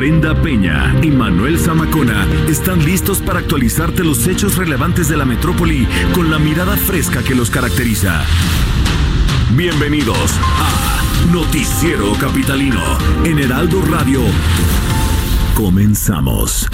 Brenda Peña y Manuel Zamacona están listos para actualizarte los hechos relevantes de la metrópoli con la mirada fresca que los caracteriza. Bienvenidos a Noticiero Capitalino en Heraldo Radio. Comenzamos.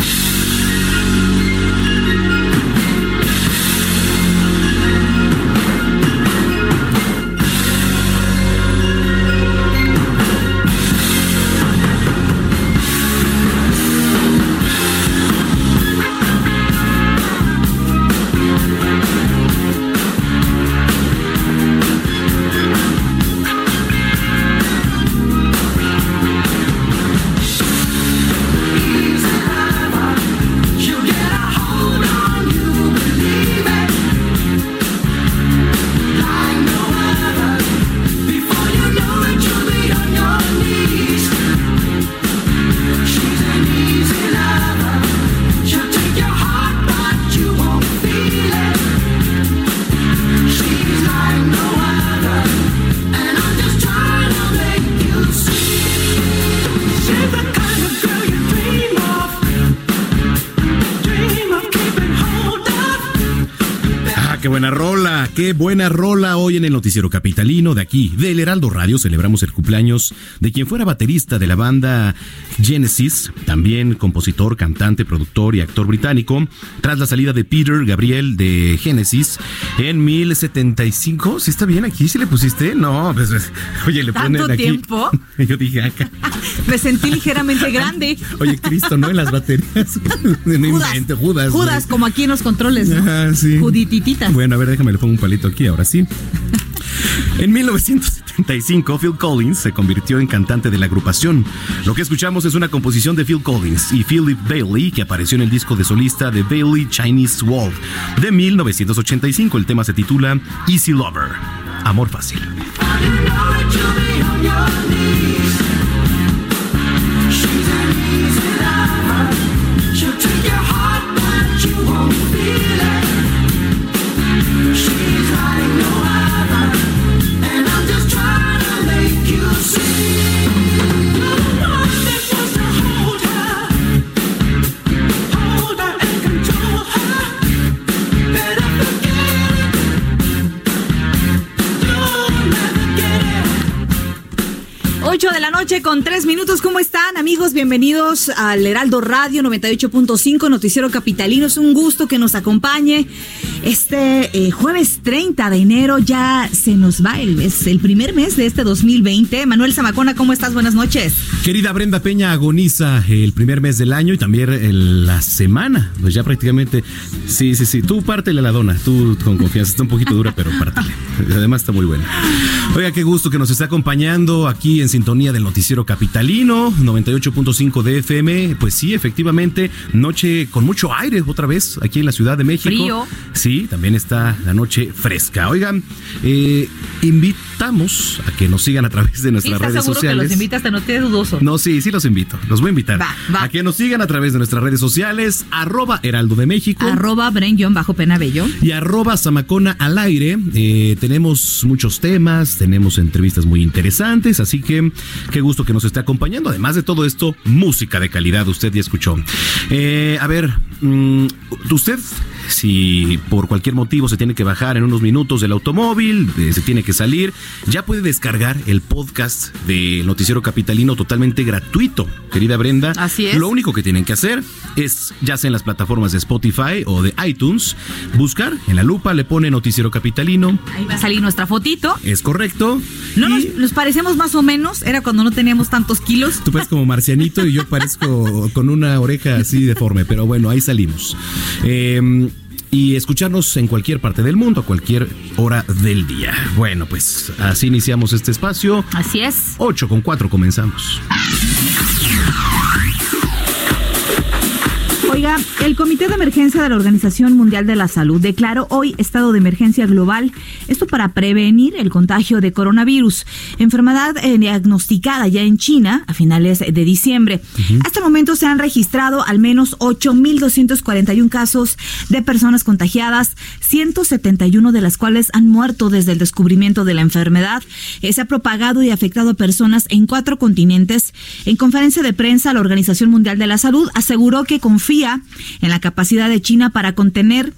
Qué buena rola hoy en el noticiero capitalino de aquí, del Heraldo Radio. Celebramos el cumpleaños de quien fuera baterista de la banda Genesis, también compositor, cantante, productor y actor británico. Tras la salida de Peter Gabriel de Genesis en 1075, ¿sí está bien aquí? ¿Sí le pusiste? No, pues, pues oye, le ponen aquí. tiempo? Yo dije acá. Me sentí ligeramente grande. Oye, Cristo, ¿no? En las baterías. Judas, Judas. Judas, como aquí en los controles, ¿no? Ah, sí. Juditititas. Bueno, a ver, déjame le pongo un aquí, ahora sí. En 1975, Phil Collins se convirtió en cantante de la agrupación. Lo que escuchamos es una composición de Phil Collins y Philip Bailey, que apareció en el disco de solista de Bailey Chinese Wall de 1985. El tema se titula Easy Lover, Amor Fácil. De la noche con tres minutos. ¿Cómo están, amigos? Bienvenidos al Heraldo Radio 98.5, Noticiero Capitalino. Es un gusto que nos acompañe. Este eh, jueves 30 de enero ya se nos va el mes, el primer mes de este 2020. Manuel Zamacona, ¿cómo estás? Buenas noches. Querida Brenda Peña, agoniza el primer mes del año y también la semana. Pues ya prácticamente, sí, sí, sí. Tú pártele la dona, tú con confianza. Está un poquito dura, pero pártele. Además está muy buena. Oiga, qué gusto que nos esté acompañando aquí en sintonía del noticiero capitalino, 98.5 de FM. Pues sí, efectivamente, noche con mucho aire otra vez aquí en la Ciudad de México. Frío. Sí, también está la noche fresca. Oigan, eh, invitamos a que nos sigan a través de nuestras redes sociales. Que los invitas, no te dudoso. No, sí, sí los invito. Los voy a invitar. A que nos sigan a través de nuestras redes sociales, arroba Heraldo de México. Arroba bajo Penabello. Y arroba Zamacona al aire. Eh, tenemos muchos temas, tenemos entrevistas muy interesantes, así que qué gusto que nos esté acompañando. Además de todo esto, música de calidad, usted ya escuchó. Eh, a ver, mm, usted, si por cualquier motivo se tiene que bajar en unos minutos del automóvil, eh, se tiene que salir, ya puede descargar el podcast del Noticiero Capitalino totalmente gratuito, querida Brenda. Así es. Lo único que tienen que hacer es, ya sea en las plataformas de Spotify o de iTunes, buscar en la lupa, le pone Noticiero Capitalino. Ahí va a salir nuestra fotito. Es correcto. No nos, parecemos más o menos, era cuando no teníamos tantos kilos. Tú pareces como marcianito y yo parezco con una oreja así deforme, pero bueno, ahí salimos. Eh, y escucharnos en cualquier parte del mundo, a cualquier hora del día. Bueno, pues así iniciamos este espacio. Así es. 8 con 4 comenzamos. Oiga, el Comité de Emergencia de la Organización Mundial de la Salud declaró hoy estado de emergencia global, esto para prevenir el contagio de coronavirus, enfermedad eh, diagnosticada ya en China a finales de diciembre. Hasta el momento se han registrado al menos 8.241 casos de personas contagiadas, 171 de las cuales han muerto desde el descubrimiento de la enfermedad. Eh, se ha propagado y afectado a personas en cuatro continentes. En conferencia de prensa, la Organización Mundial de la Salud aseguró que confía en la capacidad de China para contener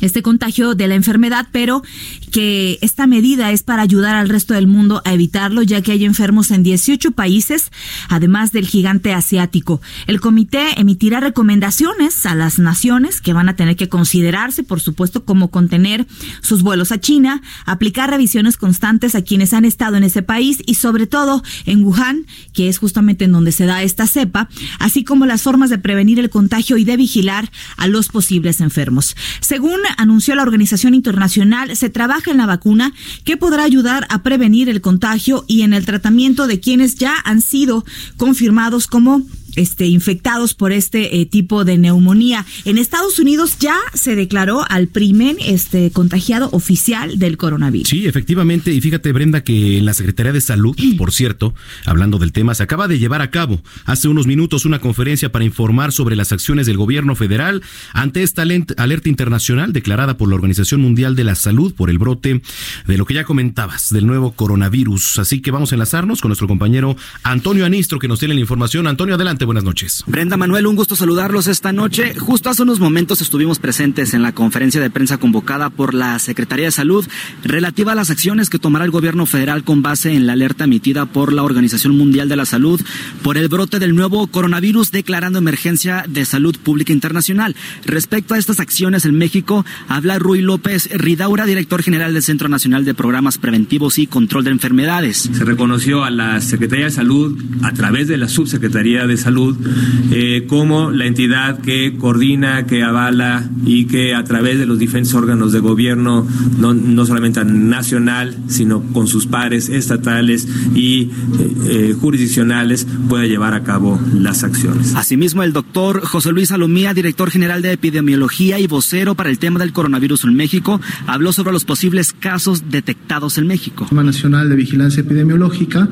este contagio de la enfermedad, pero que esta medida es para ayudar al resto del mundo a evitarlo, ya que hay enfermos en 18 países, además del gigante asiático. El comité emitirá recomendaciones a las naciones que van a tener que considerarse, por supuesto, como contener sus vuelos a China, aplicar revisiones constantes a quienes han estado en ese país y sobre todo en Wuhan, que es justamente en donde se da esta cepa, así como las formas de prevenir el contagio y de vigilar a los posibles enfermos. Según anunció la Organización Internacional, se trabaja en la vacuna que podrá ayudar a prevenir el contagio y en el tratamiento de quienes ya han sido confirmados como este, infectados por este eh, tipo de neumonía. En Estados Unidos ya se declaró al primer este, contagiado oficial del coronavirus. Sí, efectivamente. Y fíjate, Brenda, que en la Secretaría de Salud, por cierto, hablando del tema, se acaba de llevar a cabo hace unos minutos una conferencia para informar sobre las acciones del gobierno federal ante esta alerta internacional declarada por la Organización Mundial de la Salud por el brote de lo que ya comentabas, del nuevo coronavirus. Así que vamos a enlazarnos con nuestro compañero Antonio Anistro, que nos tiene la información. Antonio, adelante buenas noches. Brenda Manuel, un gusto saludarlos esta noche. Justo hace unos momentos estuvimos presentes en la conferencia de prensa convocada por la Secretaría de Salud relativa a las acciones que tomará el gobierno federal con base en la alerta emitida por la Organización Mundial de la Salud por el brote del nuevo coronavirus declarando emergencia de salud pública internacional. Respecto a estas acciones en México, habla Rui López Ridaura, director general del Centro Nacional de Programas Preventivos y Control de Enfermedades. Se reconoció a la Secretaría de Salud a través de la Subsecretaría de Salud eh, como la entidad que coordina, que avala y que a través de los diferentes órganos de gobierno, no, no solamente nacional, sino con sus pares estatales y eh, eh, jurisdiccionales, pueda llevar a cabo las acciones. Asimismo, el doctor José Luis Salomía, director general de epidemiología y vocero para el tema del coronavirus en México, habló sobre los posibles casos detectados en México. El Sistema Nacional de Vigilancia Epidemiológica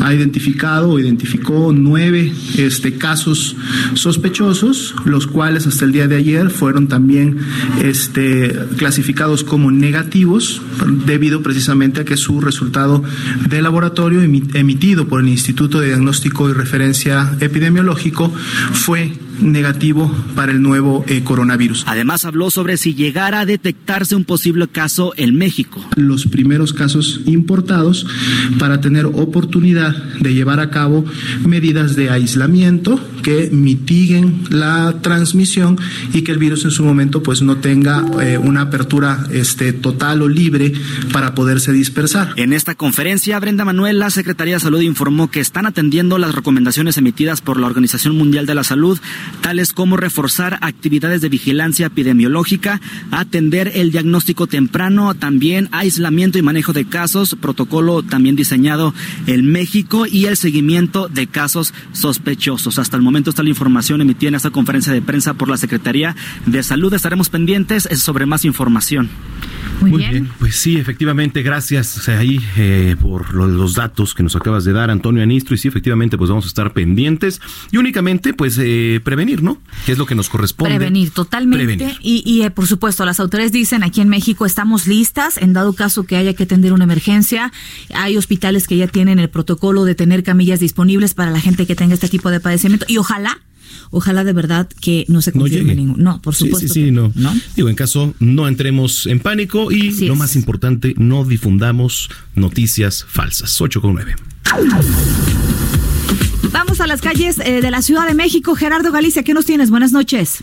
ha identificado o identificó nueve casos sospechosos, los cuales hasta el día de ayer fueron también este, clasificados como negativos, debido precisamente a que su resultado de laboratorio emitido por el Instituto de Diagnóstico y Referencia Epidemiológico fue negativo para el nuevo eh, coronavirus. Además habló sobre si llegara a detectarse un posible caso en México. Los primeros casos importados para tener oportunidad de llevar a cabo medidas de aislamiento que mitiguen la transmisión y que el virus en su momento pues no tenga eh, una apertura este, total o libre para poderse dispersar. En esta conferencia, Brenda Manuel, la Secretaría de Salud informó que están atendiendo las recomendaciones emitidas por la Organización Mundial de la Salud tales como reforzar actividades de vigilancia epidemiológica, atender el diagnóstico temprano, también aislamiento y manejo de casos, protocolo también diseñado en México y el seguimiento de casos sospechosos. Hasta el momento está la información emitida en esta conferencia de prensa por la Secretaría de Salud. Estaremos pendientes sobre más información. Muy, bien. Pues sí, efectivamente, gracias ahí eh, por los datos que nos acabas de dar, Antonio Anistro. Y sí, efectivamente, pues vamos a estar pendientes y únicamente, pues, eh, prevenir, ¿no? Que es lo que nos corresponde. Prevenir, totalmente. Y, eh, por supuesto, las autoridades dicen aquí en México estamos listas en dado caso que haya que atender una emergencia. Hay hospitales que ya tienen el protocolo de tener camillas disponibles para la gente que tenga este tipo de padecimiento. Y ojalá ojalá de verdad que no se confirme ningún. No, por supuesto. Sí, sí, sí, no. Digo, en caso no entremos en pánico y lo más importante, no difundamos noticias falsas. 8 con 9. Vamos a las calles eh, de la Ciudad de México. Gerardo Galicia, ¿qué nos tienes? Buenas noches.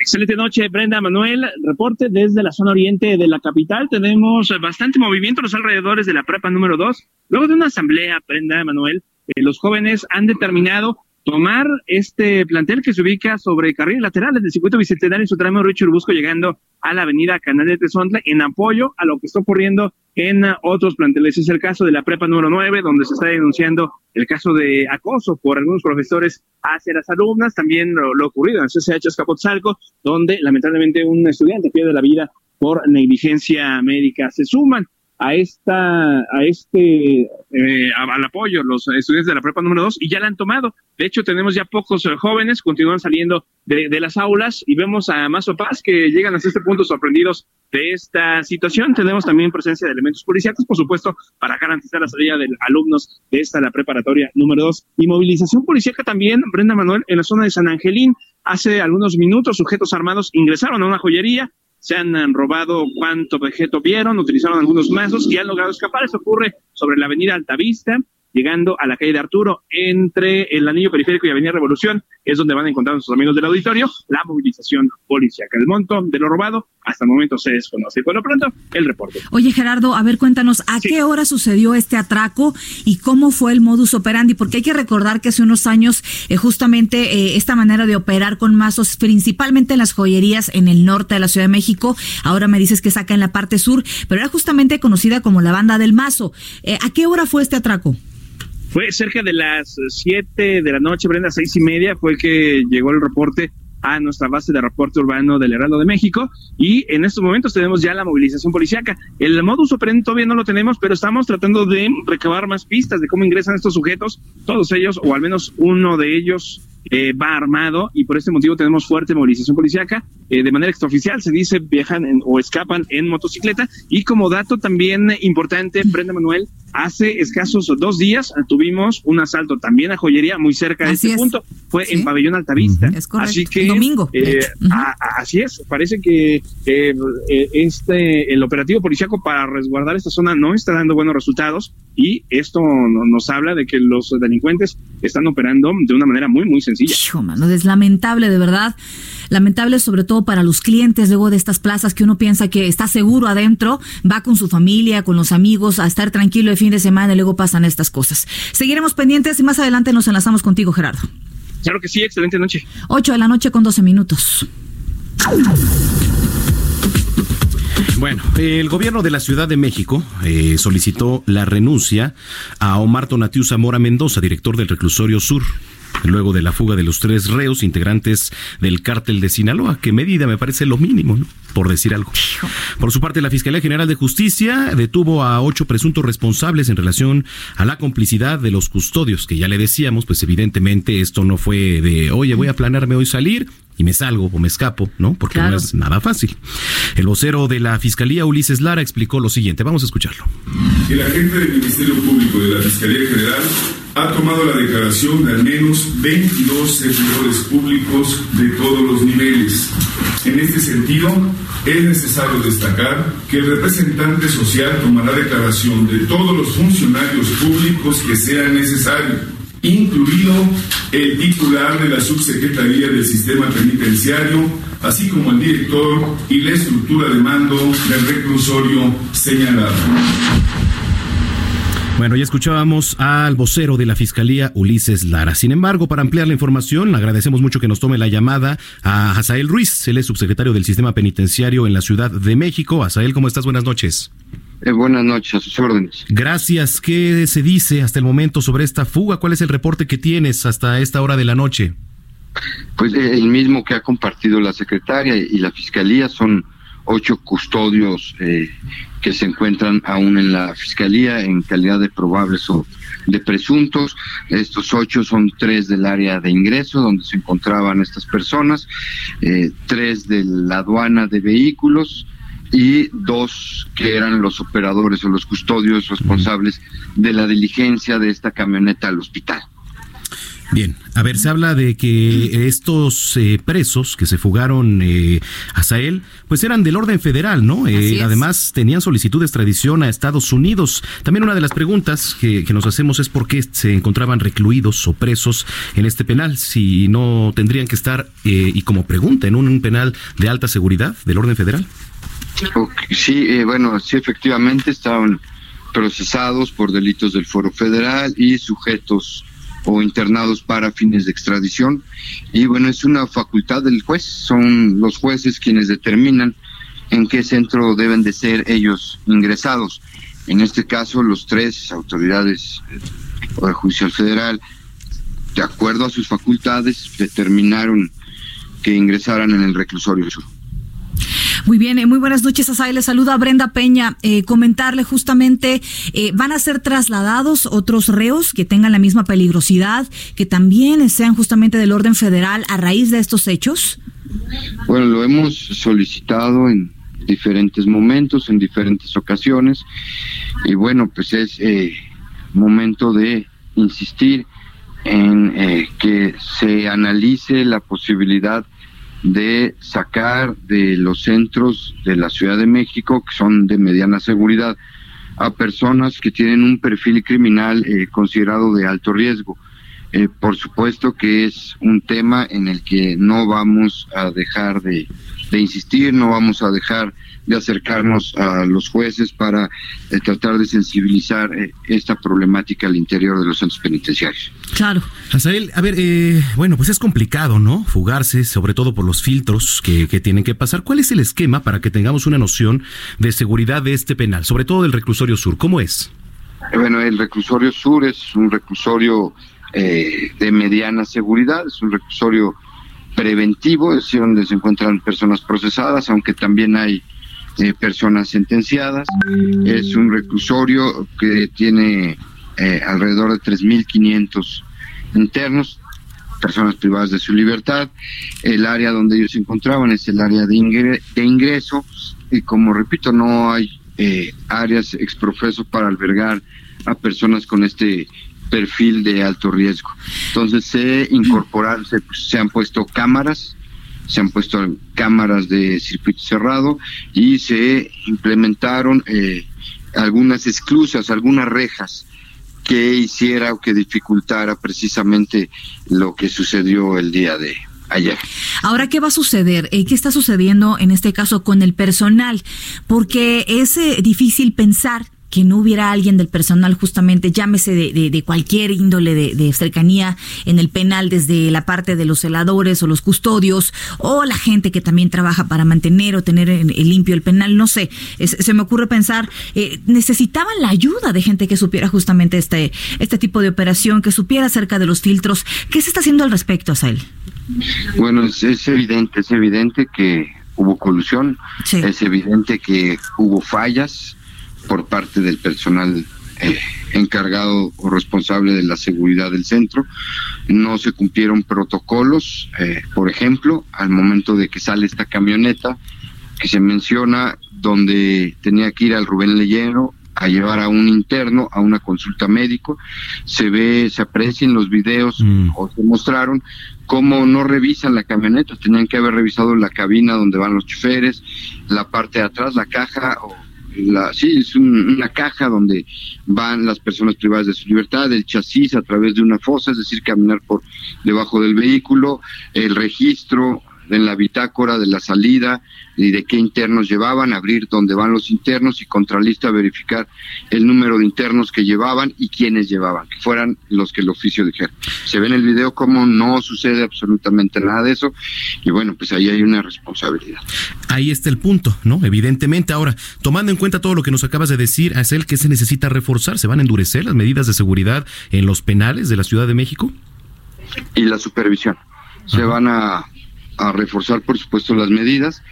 Excelente noche, Brenda Manuel. Reporte desde la zona oriente de la capital. Tenemos bastante movimiento en los alrededores de la prepa número 2. Luego de una asamblea, Brenda Manuel, eh, los jóvenes han determinado tomar este plantel que se ubica sobre carriles laterales del circuito bicentenario en su tramo Richard Busco llegando a la avenida Canal de Tezontle en apoyo a lo que está ocurriendo en otros planteles. Es el caso de la prepa número 9, donde se está denunciando el caso de acoso por algunos profesores hacia las alumnas, también lo, ocurrido en el CCH Escapotzalco, donde lamentablemente un estudiante pierde la vida por negligencia médica. Se suman a esta, a este, eh, al apoyo los estudiantes de la prepa número 2 y ya la han tomado. De hecho, tenemos ya pocos eh, jóvenes, continúan saliendo de, las aulas y vemos a Mazo Paz que llegan hasta este punto sorprendidos de esta situación. Tenemos también presencia de elementos policiales, por supuesto, para garantizar la salida de alumnos de esta, la preparatoria número 2. Y movilización policíaca también, Brenda Manuel, en la zona de San Angelín. Hace algunos minutos, sujetos armados ingresaron a una joyería, se han robado cuánto objeto vieron, utilizaron algunos mazos y han logrado escapar. Eso ocurre sobre la avenida Altavista, llegando a la calle de Arturo, entre el anillo periférico y Avenida Revolución, es donde van a encontrar nuestros amigos del auditorio la movilización policiaca. El monto de lo robado hasta el momento se desconoce. Por lo pronto, el reporte. Oye, Gerardo, a ver, cuéntanos, ¿a qué hora sucedió este atraco y cómo fue el modus operandi? Porque hay que recordar que hace unos años, eh, justamente eh, esta manera de operar con mazos, principalmente en las joyerías en el norte de la Ciudad de México, ahora me dices que saca en la parte sur, pero era justamente conocida como la banda del mazo. Eh, ¿A qué hora fue este atraco? Fue cerca de las 7 de la noche, Brenda, seis y media, fue que llegó el reporte a nuestra base de reporte urbano del Heraldo de México y en estos momentos tenemos ya la movilización policiaca. El modus operandi todavía no lo tenemos, pero estamos tratando de recabar más pistas de cómo ingresan estos sujetos, todos ellos o al menos uno de ellos eh, va armado y por este motivo tenemos fuerte movilización policiaca. Eh, de manera extraoficial se dice viajan o escapan en motocicleta. Y como dato también importante, Brenda Manuel, hace escasos dos días tuvimos un asalto también a joyería muy cerca de este punto, fue en Pabellón Altavista. Así que, domingo. Eh, así es, parece que este el operativo policiaco para resguardar esta zona no está dando buenos resultados. Y esto nos habla de que los delincuentes están operando de una manera muy, muy sencilla. Hijo, mano, es lamentable, de verdad. Lamentable sobre todo para los clientes luego de estas plazas que uno piensa que está seguro adentro, va con su familia, con los amigos, a estar tranquilo el fin de semana y luego pasan estas cosas. Seguiremos pendientes y más adelante nos enlazamos contigo, Gerardo. Claro que sí, excelente noche. 8 de la noche con 12 minutos. Bueno, el gobierno de la Ciudad de México eh, solicitó la renuncia a Omar Tonatiu Zamora Mendoza, director del Reclusorio Sur luego de la fuga de los tres reos integrantes del cártel de Sinaloa. ¿Qué medida me parece lo mínimo, ¿no? por decir algo. Por su parte, la Fiscalía General de Justicia detuvo a ocho presuntos responsables en relación a la complicidad de los custodios, que ya le decíamos, pues evidentemente esto no fue de, oye, voy a planearme hoy salir, y me salgo o me escapo, ¿no? Porque no es nada fácil. El vocero de la Fiscalía, Ulises Lara, explicó lo siguiente. Vamos a escucharlo. El agente del Ministerio Público de la Fiscalía General ha tomado la declaración de al menos 22 servidores públicos de todos los niveles. En este sentido, es necesario destacar que el representante social tomará declaración de todos los funcionarios públicos que sea necesario, incluido el titular de la subsecretaría del sistema penitenciario, así como el director y la estructura de mando del reclusorio señalado. Bueno, ya escuchábamos al vocero de la Fiscalía, Ulises Lara. Sin embargo, para ampliar la información, agradecemos mucho que nos tome la llamada a Hazael Ruiz, él es subsecretario del Sistema Penitenciario en la Ciudad de México. Hazael, ¿cómo estás? Buenas noches. Eh, buenas noches, a sus órdenes. Gracias. ¿Qué se dice hasta el momento sobre esta fuga? ¿Cuál es el reporte que tienes hasta esta hora de la noche? Pues eh, el mismo que ha compartido la secretaria y la Fiscalía son ocho custodios eh, que se encuentran aún en la fiscalía en calidad de probables o de presuntos. Estos ocho son tres del área de ingreso donde se encontraban estas personas, eh, tres de la aduana de vehículos y dos que eran los operadores o los custodios responsables de la diligencia de esta camioneta al hospital. Bien, a ver, se habla de que estos eh, presos que se fugaron eh, a Sahel, pues eran del orden federal, ¿no? Eh, además, tenían solicitud de extradición a Estados Unidos. También una de las preguntas que, nos hacemos es por qué se encontraban recluidos o presos en este penal, si no tendrían que estar, y como pregunta, en un penal de alta seguridad del orden federal. Sí, bueno, sí, efectivamente estaban procesados por delitos del Foro Federal y sujetos o internados para fines de extradición. Y bueno, es una facultad del juez, son los jueces quienes determinan en qué centro deben de ser ellos ingresados. En este caso, los tres autoridades o de juicio federal, de acuerdo a sus facultades, determinaron que ingresaran en el reclusorio sur. Muy bien, eh, muy buenas noches, Asai. Le saluda Brenda Peña. Eh, comentarle justamente, eh, ¿van a ser trasladados otros reos que tengan la misma peligrosidad, que también sean justamente del orden federal a raíz de estos hechos? Bueno, lo hemos solicitado en diferentes momentos, en diferentes ocasiones, y bueno, pues es momento de insistir en que se analice la posibilidad de sacar de los centros de la Ciudad de México, que son de mediana seguridad, a personas que tienen un perfil criminal eh, considerado de alto riesgo. Eh, por supuesto que es un tema en el que no vamos a dejar de, de insistir, no vamos a dejar de acercarnos a los jueces para eh, tratar de sensibilizar eh, esta problemática al interior de los centros penitenciarios. Claro. Azael, a ver, eh, bueno, pues es complicado, ¿no? Fugarse, sobre todo por los filtros que, que tienen que pasar. ¿Cuál es el esquema para que tengamos una noción de seguridad de este penal, sobre todo del reclusorio sur? ¿Cómo es? Bueno, el reclusorio sur es un reclusorio de mediana seguridad, es un reclusorio preventivo, es decir, donde se encuentran personas procesadas, aunque también hay eh, personas sentenciadas. Es un reclusorio que tiene eh, alrededor de 3.500 internos, personas privadas de su libertad. El área donde ellos se encontraban es el área de, de ingreso y como repito, no hay eh, áreas exprofeso para albergar a personas con este perfil de alto riesgo. Entonces se incorporaron, se, se han puesto cámaras se han puesto cámaras de circuito cerrado y se implementaron eh, algunas esclusas, algunas rejas que hiciera o que dificultara precisamente lo que sucedió el día de ayer. Ahora, ¿qué va a suceder? Eh, ¿Qué está sucediendo en este caso con el personal? Porque es eh, difícil pensar que no hubiera alguien del personal justamente, llámese de, de, cualquier índole de, cercanía en el penal, desde la parte de los celadores o los custodios, o la gente que también trabaja para mantener o tener el, limpio el penal, no sé, se me ocurre pensar, eh, necesitaban la ayuda de gente que supiera justamente este, este tipo de operación, que supiera acerca de los filtros. ¿Qué se está haciendo al respecto, Asael? Bueno, es, es evidente, es evidente que hubo colusión, es evidente que hubo fallas, por parte del personal eh, encargado o responsable de la seguridad del centro. No se cumplieron protocolos, eh, por ejemplo, al momento de que sale esta camioneta que se menciona, donde tenía que ir al Rubén Leyero a llevar a un interno a una consulta médico. Se ve, se aprecia en los videos mm. o se mostraron cómo no revisan la camioneta, tenían que haber revisado la cabina donde van los choferes, la parte de atrás, la caja o la, sí, es una caja donde van las personas privadas de su libertad, el chasis a través de una fosa, es decir, caminar por debajo del vehículo, el registro en la bitácora de la salida y de qué internos llevaban, abrir dónde van los internos y contralista verificar el número de internos que llevaban y quiénes llevaban, que fueran los que el oficio dijera. Se ve en el video cómo no sucede absolutamente nada de eso y bueno, pues ahí hay una responsabilidad. Ahí está el punto, ¿no? Evidentemente. Ahora, tomando en cuenta todo lo que nos acabas de decir, ¿es el que se necesita reforzar? ¿Se van a endurecer las medidas de seguridad en los penales de la Ciudad de México? Y la supervisión. Se van a a reforzar, por supuesto, las medidas.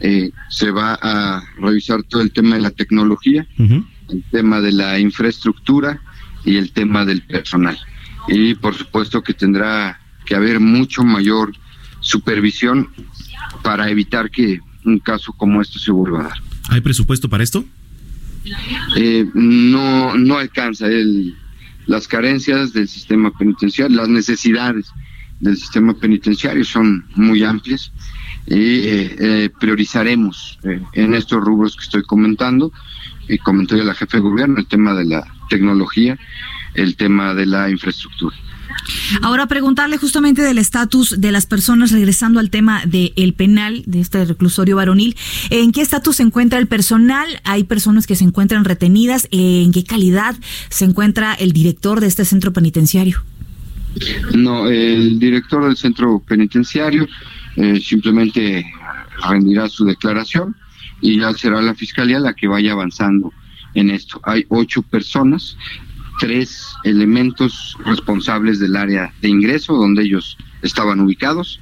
Eh, se va a revisar todo el tema de la tecnología, el tema de la infraestructura y el tema del personal. Y por supuesto que tendrá que haber mucho mayor supervisión para evitar que un caso como esto se vuelva a dar. ¿Hay presupuesto para esto? Eh, no, no alcanza el, las carencias del sistema penitenciario, las necesidades del sistema penitenciario son muy amplias y eh, eh, priorizaremos eh, en estos rubros que estoy comentando y comentó ya la jefe de gobierno el tema de la tecnología, el tema de la infraestructura. Ahora preguntarle justamente del estatus de las personas, regresando al tema del penal, de este reclusorio varonil, ¿en qué estatus se encuentra el personal? ¿Hay personas que se encuentran retenidas? ¿En qué calidad se encuentra el director de este centro penitenciario? No, el director del centro penitenciario eh, simplemente rendirá su declaración y ya será la fiscalía la que vaya avanzando en esto. Hay ocho personas, tres elementos responsables del área de ingreso donde ellos estaban ubicados,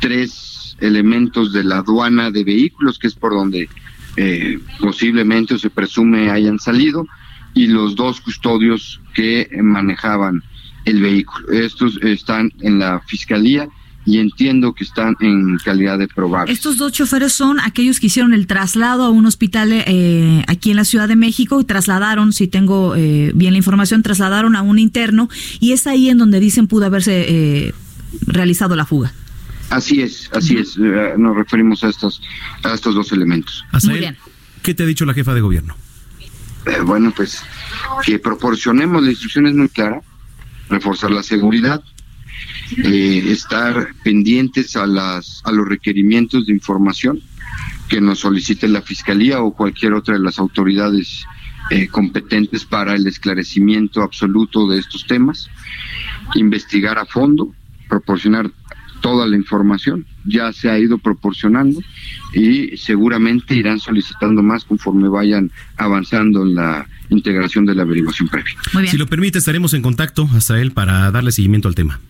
tres elementos de la aduana de vehículos, que es por donde eh, posiblemente o se presume hayan salido, y los dos custodios que manejaban el vehículo. Estos están en la fiscalía y entiendo que están en calidad de probables. Estos dos choferes son aquellos que hicieron el traslado a un hospital eh, aquí en la Ciudad de México y trasladaron, si tengo eh, bien la información, trasladaron a un interno y es ahí en donde dicen pudo haberse eh, realizado la fuga. Así es, así es. nos referimos a estos, a estos dos elementos. Muy bien. ¿Qué te ha dicho la jefa de gobierno? bueno, pues que proporcionemos, la instrucción es muy clara, reforzar la seguridad, eh, estar pendientes a, las, a los requerimientos de información que nos solicite la Fiscalía o cualquier otra de las autoridades eh, competentes para el esclarecimiento absoluto de estos temas, investigar a fondo, proporcionar toda la información, ya se ha ido proporcionando y seguramente irán solicitando más conforme vayan avanzando en la integración de la averiguación previa. Si lo permite, estaremos en contacto, hasta él, para darle seguimiento al tema.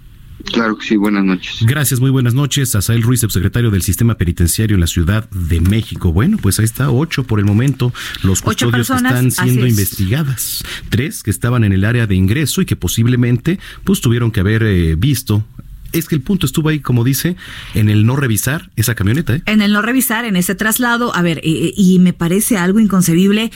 Claro que sí, buenas noches. Gracias, muy buenas noches. Asael Ruiz, subsecretario del Sistema Penitenciario en la Ciudad de México. Bueno, pues ahí está, ocho por el momento, los custodios que están siendo investigadas. Tres que estaban en el área de ingreso y que posiblemente pues tuvieron que haber eh, visto es que el punto estuvo ahí, como dice, en el no revisar esa camioneta. ¿eh? En el no revisar, en ese traslado, a ver, eh, y me parece algo inconcebible.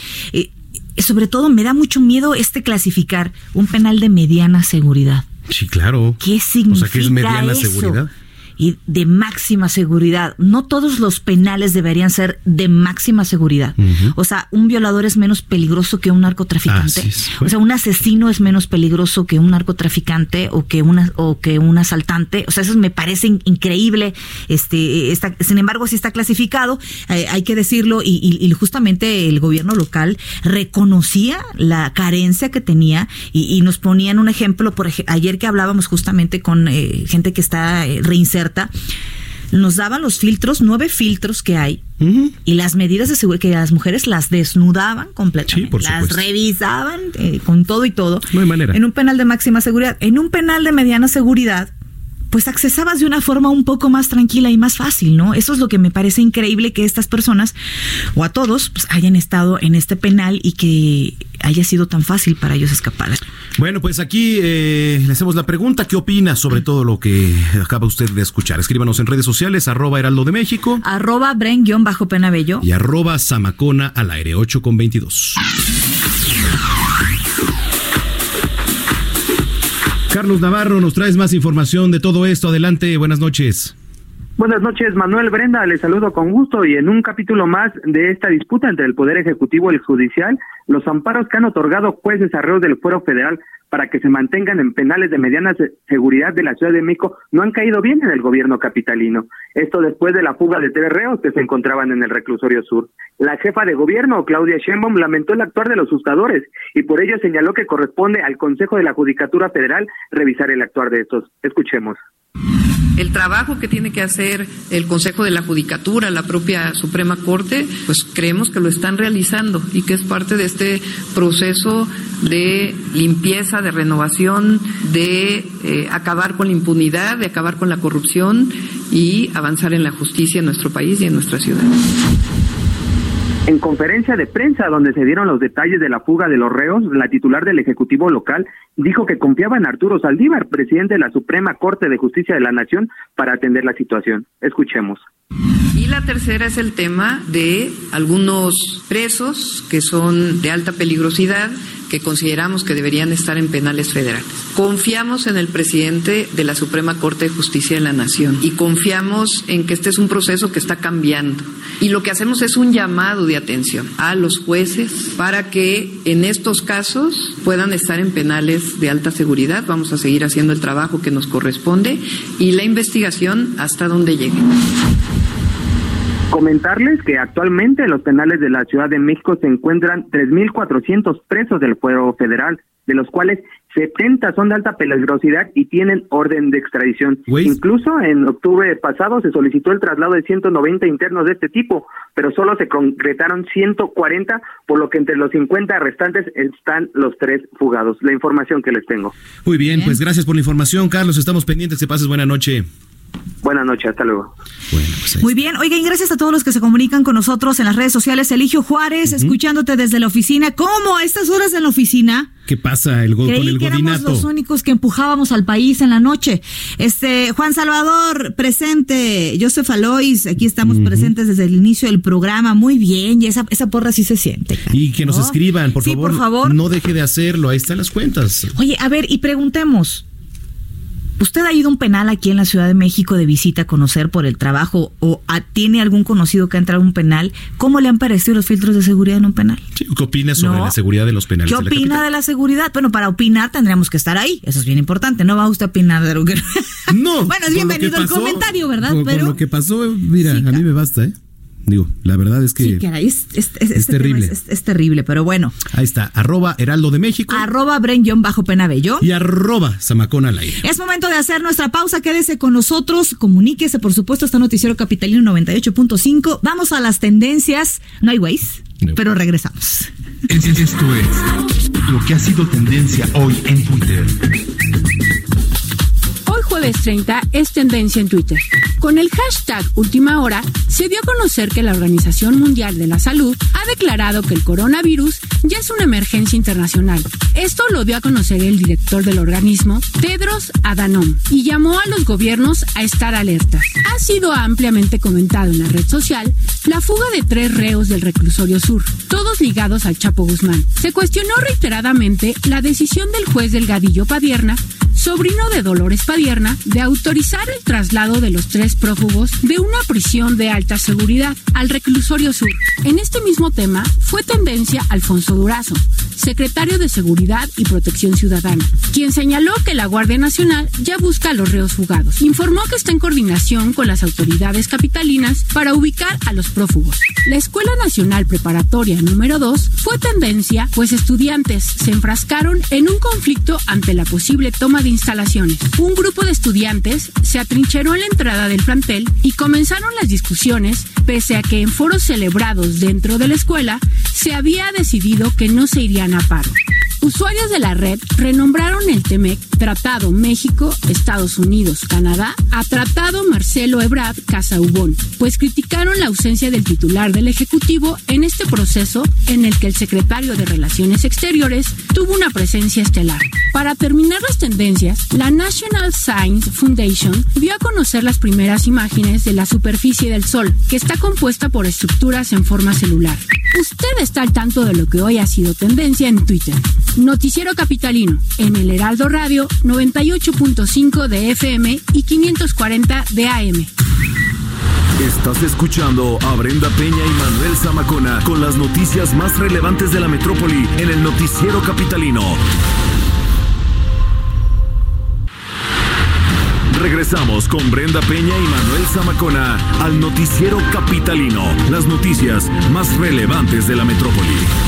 sobre todo me da mucho miedo este clasificar un penal de mediana seguridad. Sí, claro. ¿Qué significa o sea, que es mediana seguridad y de máxima seguridad. No todos los penales deberían ser de máxima seguridad. O sea, un violador es menos peligroso que un narcotraficante. o sea, un asesino es menos peligroso que un narcotraficante o que una o que un asaltante. O sea, eso me parece increíble. Este, está, sin embargo, si está clasificado, eh, hay que decirlo y, justamente el gobierno local reconocía la carencia que tenía y, nos ponían un ejemplo. Por ayer que hablábamos justamente con eh, gente que está eh, nos daban los filtros, nueve filtros que hay, y las medidas de seguridad que las mujeres las desnudaban completamente, las revisaban eh, con todo y todo. No hay manera. En un penal de máxima seguridad, en un penal de mediana seguridad, pues accesabas de una forma un poco más tranquila y más fácil, ¿no? Eso es lo que me parece increíble que estas personas, o a todos, pues hayan estado en este penal y que haya sido tan fácil para ellos escapar. Bueno, pues aquí eh, le hacemos la pregunta, ¿qué opina sobre todo lo que acaba usted de escuchar? Escríbanos en redes sociales, arroba Heraldo de México. Arroba Bren-Penabello. Y arroba Samacona al aire, 8 con 22. Carlos Navarro, nos traes más información de todo esto. Adelante, buenas noches. Buenas noches, Manuel Brenda, le saludo con gusto y en un capítulo más de esta disputa entre el Poder Ejecutivo y el Judicial, los amparos que han otorgado jueces arreos del Fuero Federal para que se mantengan en penales de mediana seguridad de la Ciudad de México no han caído bien en el gobierno capitalino. Esto después de la fuga de tres reos que se encontraban en el reclusorio sur. La jefa de gobierno, Claudia Sheinbaum, lamentó el actuar de los juzgadores y por ello señaló que corresponde al Consejo de la Judicatura Federal revisar el actuar de estos. Escuchemos el trabajo que tiene que hacer el Consejo de la Judicatura, la propia Suprema Corte, pues creemos que lo están realizando y que es parte de este proceso de limpieza, de renovación, de eh, acabar con la impunidad, de acabar con la corrupción y avanzar en la justicia en nuestro país y en nuestra ciudad. En conferencia de prensa donde se dieron los detalles de la fuga de los reos, la titular del Ejecutivo local dijo que confiaba en Arturo Saldívar, presidente de la Suprema Corte de Justicia de la Nación, para atender la situación. Escuchemos. Y la tercera es el tema de algunos presos que son de alta peligrosidad que consideramos que deberían estar en penales federales. Confiamos en el presidente de la Suprema Corte de Justicia de la Nación y confiamos en que este es un proceso que está cambiando. Y lo que hacemos es un llamado de atención a los jueces para que en estos casos puedan estar en penales de alta seguridad. Vamos a seguir haciendo el trabajo que nos corresponde y la investigación hasta donde llegue. Comentarles que actualmente en los penales de la Ciudad de México se encuentran 3.400 presos del fuero federal, de los cuales 70 son de alta peligrosidad y tienen orden de extradición. Incluso en octubre pasado se solicitó el traslado de 190 internos de este tipo, pero solo se concretaron 140, por lo que entre los 50 restantes están los tres fugados. La información que les tengo. Muy bien, pues gracias por la información, Carlos. Estamos pendientes. Que pases buena noche. Buenas noches, hasta luego. Pues Muy bien, oigan, gracias a todos los que se comunican con nosotros en las redes sociales. Eligio Juárez, escuchándote desde la oficina. ¿Cómo? ¿A estas horas en la oficina? ¿Qué pasa el con el que éramos los únicos que empujábamos al país en la noche. Este, Juan Salvador, presente. Joseph Alois, aquí estamos presentes desde el inicio del programa. Muy bien, y esa, esa porra sí se siente. Y que nos escriban, por, favor, por favor. No deje de hacerlo, ahí están las cuentas. Oye, a ver, y preguntemos. ¿Usted ha ido a un penal aquí en la Ciudad de México de visita a conocer por el trabajo o tiene algún conocido que ha entrado a un penal? ¿Cómo le han parecido los filtros de seguridad en un penal? ¿Qué opina sobre la seguridad de los penales? ¿Qué opina de la seguridad? Bueno, para opinar tendríamos que estar ahí. Eso es bien importante. No va usted a opinar de lo que... No. bueno, es bienvenido el comentario, ¿verdad? Pero... lo que pasó, mira, a mí me basta, ¿eh? Digo, la verdad es que sí, caray, es, este terrible. Es, terrible, pero bueno. Ahí está, arroba Heraldo de México. Arroba Bren bajo Penabello. Y arroba Zamacón al aire. Es momento de hacer nuestra pausa, quédese con nosotros, comuníquese, por supuesto, está Noticiero Capitalino 98.5. Vamos a las tendencias, no hay ways, pero regresamos. Esto es lo que ha sido tendencia hoy en Twitter jueves 30 es tendencia en Twitter. Con el hashtag Última Hora, se dio a conocer que la Organización Mundial de la Salud ha declarado que el coronavirus ya es una emergencia internacional. Esto lo dio a conocer el director del organismo, Tedros Adhanom, y llamó a los gobiernos a estar alertas. Ha sido ampliamente comentado en la red social la fuga de tres reos del reclusorio sur, todos ligados al Chapo Guzmán. Se cuestionó reiteradamente la decisión del juez Delgadillo Padierna sobrino de Dolores Padierna, de autorizar el traslado de los tres prófugos de una prisión de alta seguridad al reclusorio sur. En este mismo tema fue tendencia Alfonso Durazo, secretario de Seguridad y Protección Ciudadana, quien señaló que la Guardia Nacional ya busca a los reos fugados. Informó que está en coordinación con las autoridades capitalinas para ubicar a los prófugos. La Escuela Nacional Preparatoria número 2 fue tendencia, pues estudiantes se enfrascaron en un conflicto ante la posible toma de instalaciones. Un grupo de estudiantes se atrincheró en la entrada del plantel y comenzaron las discusiones, pese a que en foros celebrados dentro de la escuela se había decidido que no se irían a paro. Usuarios de la red renombraron el TEMEC Tratado México, Estados Unidos, Canadá a Tratado Marcelo Ebrard Casaubón, pues criticaron la ausencia del titular del Ejecutivo en este proceso en el que el secretario de Relaciones Exteriores tuvo una presencia estelar. Para terminar las tendencias, la National Science Foundation dio a conocer las primeras imágenes de la superficie del Sol, que está compuesta por estructuras en forma celular. Usted está al tanto de lo que hoy ha sido tendencia en Twitter. Noticiero Capitalino, en el Heraldo Radio 98.5 de FM y 540 de AM. Estás escuchando a Brenda Peña y Manuel Zamacona con las noticias más relevantes de la metrópoli en el Noticiero Capitalino. Regresamos con Brenda Peña y Manuel Zamacona al Noticiero Capitalino, las noticias más relevantes de la metrópoli.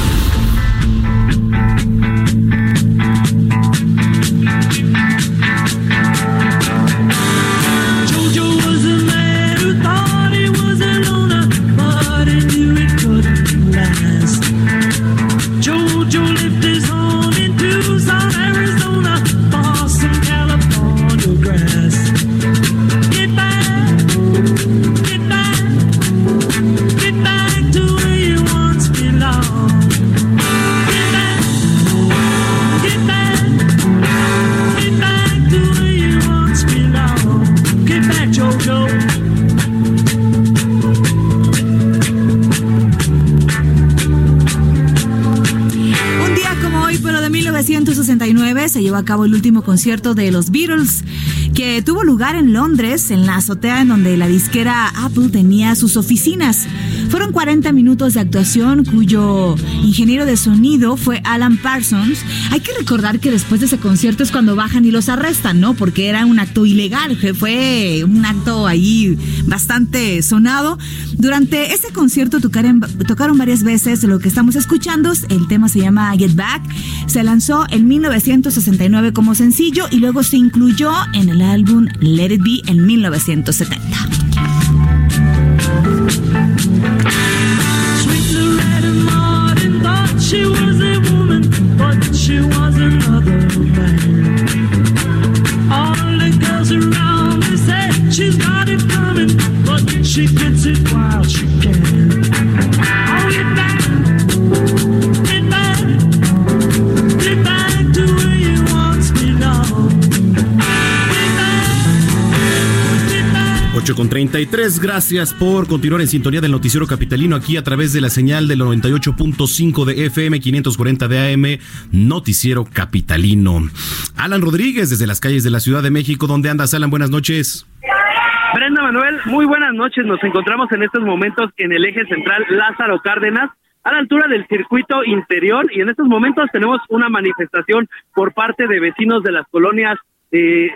Cabo el último concierto de los Beatles que tuvo lugar en Londres, en la azotea en donde la disquera Apple tenía sus oficinas. Fueron 40 minutos de actuación cuyo ingeniero de sonido fue Alan Parsons. Hay que recordar que después de ese concierto es cuando bajan y los arrestan, ¿no? Porque era un acto ilegal, fue un acto ahí bastante sonado. Durante ese concierto tocaron, tocaron varias veces lo que estamos escuchando. El tema se llama Get Back. Se lanzó en 1969 como sencillo y luego se incluyó en el álbum Let It Be en 1970. 8 con 33, gracias por continuar en sintonía del noticiero capitalino aquí a través de la señal del 98.5 de FM 540 de AM, noticiero capitalino. Alan Rodríguez desde las calles de la Ciudad de México, ¿dónde andas Alan? Buenas noches. Brenda Manuel, muy buenas noches. Nos encontramos en estos momentos en el eje central Lázaro Cárdenas, a la altura del circuito interior, y en estos momentos tenemos una manifestación por parte de vecinos de las colonias eh,